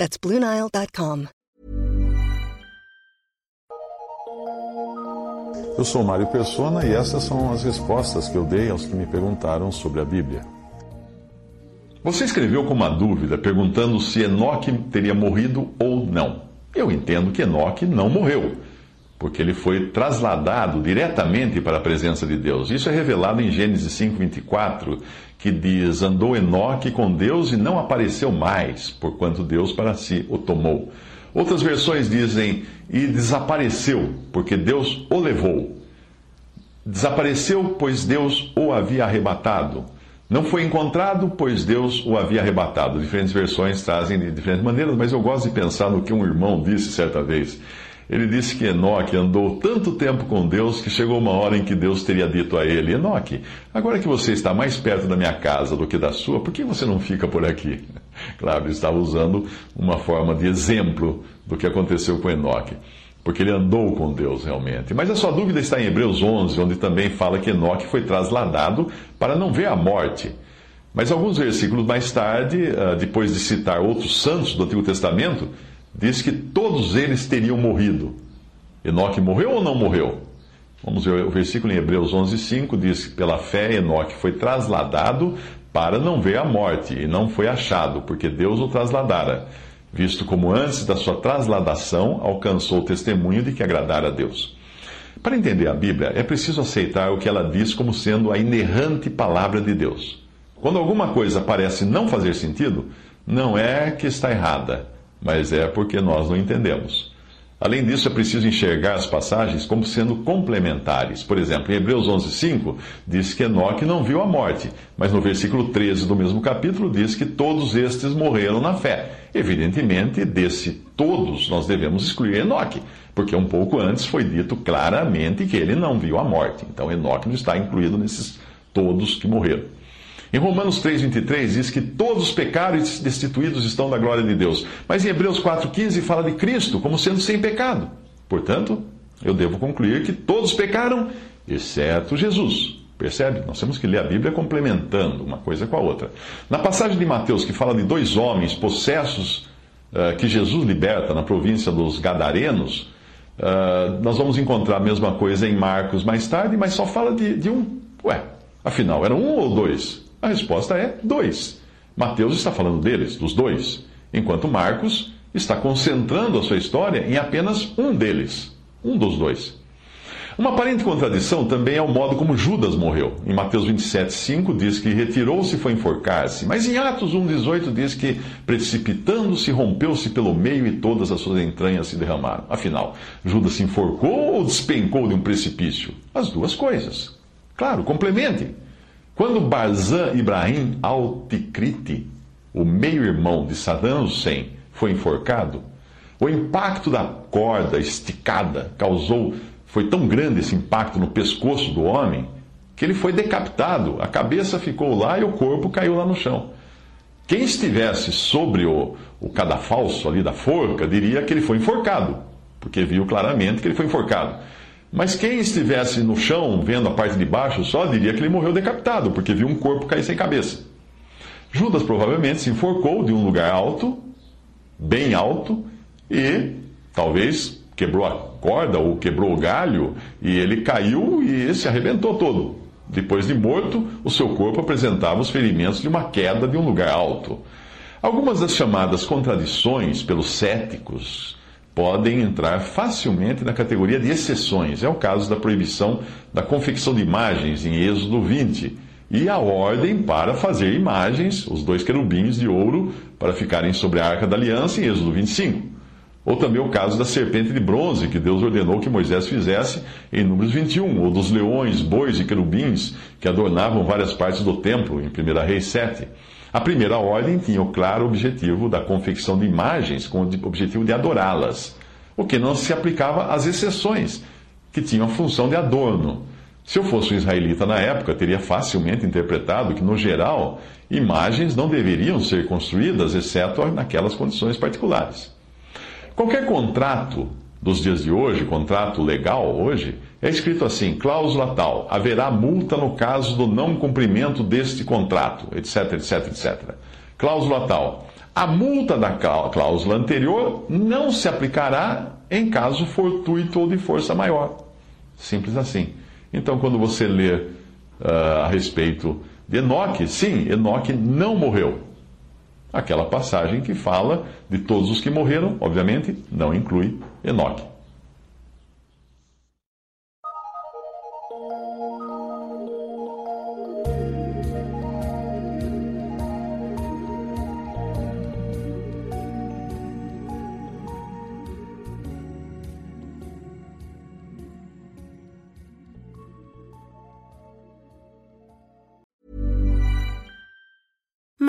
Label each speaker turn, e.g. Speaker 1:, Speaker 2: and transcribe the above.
Speaker 1: That's BlueNile.com.
Speaker 2: Eu sou Mário Persona e essas são as respostas que eu dei aos que me perguntaram sobre a Bíblia. Você escreveu com uma dúvida perguntando se Enoque teria morrido ou não. Eu entendo que Enoque não morreu porque ele foi trasladado diretamente para a presença de Deus. Isso é revelado em Gênesis 5:24, que diz: "Andou Enoque com Deus e não apareceu mais, porquanto Deus para si o tomou." Outras versões dizem: "E desapareceu, porque Deus o levou." Desapareceu, pois Deus o havia arrebatado. Não foi encontrado, pois Deus o havia arrebatado. Diferentes versões trazem de diferentes maneiras, mas eu gosto de pensar no que um irmão disse certa vez. Ele disse que Enoque andou tanto tempo com Deus que chegou uma hora em que Deus teria dito a ele: Enoque, agora que você está mais perto da minha casa do que da sua, por que você não fica por aqui? Claro, ele estava usando uma forma de exemplo do que aconteceu com Enoque, porque ele andou com Deus realmente. Mas a sua dúvida está em Hebreus 11, onde também fala que Enoque foi trasladado para não ver a morte. Mas alguns versículos mais tarde, ah, depois de citar outros santos do Antigo Testamento, diz que todos eles teriam morrido. Enoque morreu ou não morreu? Vamos ver o versículo em Hebreus 11:5 diz que pela fé Enoque foi trasladado para não ver a morte e não foi achado, porque Deus o trasladara, visto como antes da sua trasladação alcançou o testemunho de que agradara a Deus. Para entender a Bíblia, é preciso aceitar o que ela diz como sendo a inerrante palavra de Deus. Quando alguma coisa parece não fazer sentido, não é que está errada, mas é porque nós não entendemos. Além disso, é preciso enxergar as passagens como sendo complementares. Por exemplo, em Hebreus 11:5 diz que Enoque não viu a morte, mas no versículo 13 do mesmo capítulo diz que todos estes morreram na fé. Evidentemente, desse todos nós devemos excluir Enoque, porque um pouco antes foi dito claramente que ele não viu a morte. Então, Enoque não está incluído nesses todos que morreram. Em Romanos 3,23 diz que todos os pecados destituídos estão da glória de Deus. Mas em Hebreus 4,15 fala de Cristo como sendo sem pecado. Portanto, eu devo concluir que todos pecaram, exceto Jesus. Percebe? Nós temos que ler a Bíblia complementando uma coisa com a outra. Na passagem de Mateus, que fala de dois homens possessos uh, que Jesus liberta na província dos Gadarenos, uh, nós vamos encontrar a mesma coisa em Marcos mais tarde, mas só fala de, de um. Ué, afinal, eram um ou dois? A resposta é dois. Mateus está falando deles, dos dois, enquanto Marcos está concentrando a sua história em apenas um deles, um dos dois. Uma aparente contradição também é o modo como Judas morreu. Em Mateus 27, 5 diz que retirou-se e foi enforcar-se. Mas em Atos 1, 18 diz que, precipitando-se, rompeu-se pelo meio e todas as suas entranhas se derramaram. Afinal, Judas se enforcou ou despencou de um precipício? As duas coisas. Claro, complementem. Quando Barzan Ibrahim al-Tikriti, o meio-irmão de Saddam Hussein, foi enforcado, o impacto da corda esticada causou, foi tão grande esse impacto no pescoço do homem, que ele foi decapitado, a cabeça ficou lá e o corpo caiu lá no chão. Quem estivesse sobre o, o cadafalso ali da forca diria que ele foi enforcado, porque viu claramente que ele foi enforcado. Mas quem estivesse no chão, vendo a parte de baixo, só diria que ele morreu decapitado, porque viu um corpo cair sem cabeça. Judas provavelmente se enforcou de um lugar alto, bem alto, e talvez quebrou a corda ou quebrou o galho, e ele caiu e se arrebentou todo. Depois de morto, o seu corpo apresentava os ferimentos de uma queda de um lugar alto. Algumas das chamadas contradições pelos céticos podem entrar facilmente na categoria de exceções. É o caso da proibição da confecção de imagens em Êxodo 20 e a ordem para fazer imagens, os dois querubins de ouro, para ficarem sobre a arca da aliança em Êxodo 25. Ou também o caso da serpente de bronze, que Deus ordenou que Moisés fizesse em Números 21, ou dos leões, bois e querubins que adornavam várias partes do templo, em 1 Reis 7. A primeira ordem tinha o claro objetivo da confecção de imagens com o objetivo de adorá-las, o que não se aplicava às exceções, que tinham a função de adorno. Se eu fosse um israelita na época, teria facilmente interpretado que, no geral, imagens não deveriam ser construídas, exceto naquelas condições particulares. Qualquer contrato dos dias de hoje, contrato legal hoje, é escrito assim: cláusula tal, haverá multa no caso do não cumprimento deste contrato, etc, etc, etc. Cláusula tal, a multa da cláusula anterior não se aplicará em caso fortuito ou de força maior. Simples assim. Então, quando você lê uh, a respeito de Enoque, sim, Enoque não morreu. Aquela passagem que fala de todos os que morreram, obviamente, não inclui Enoque.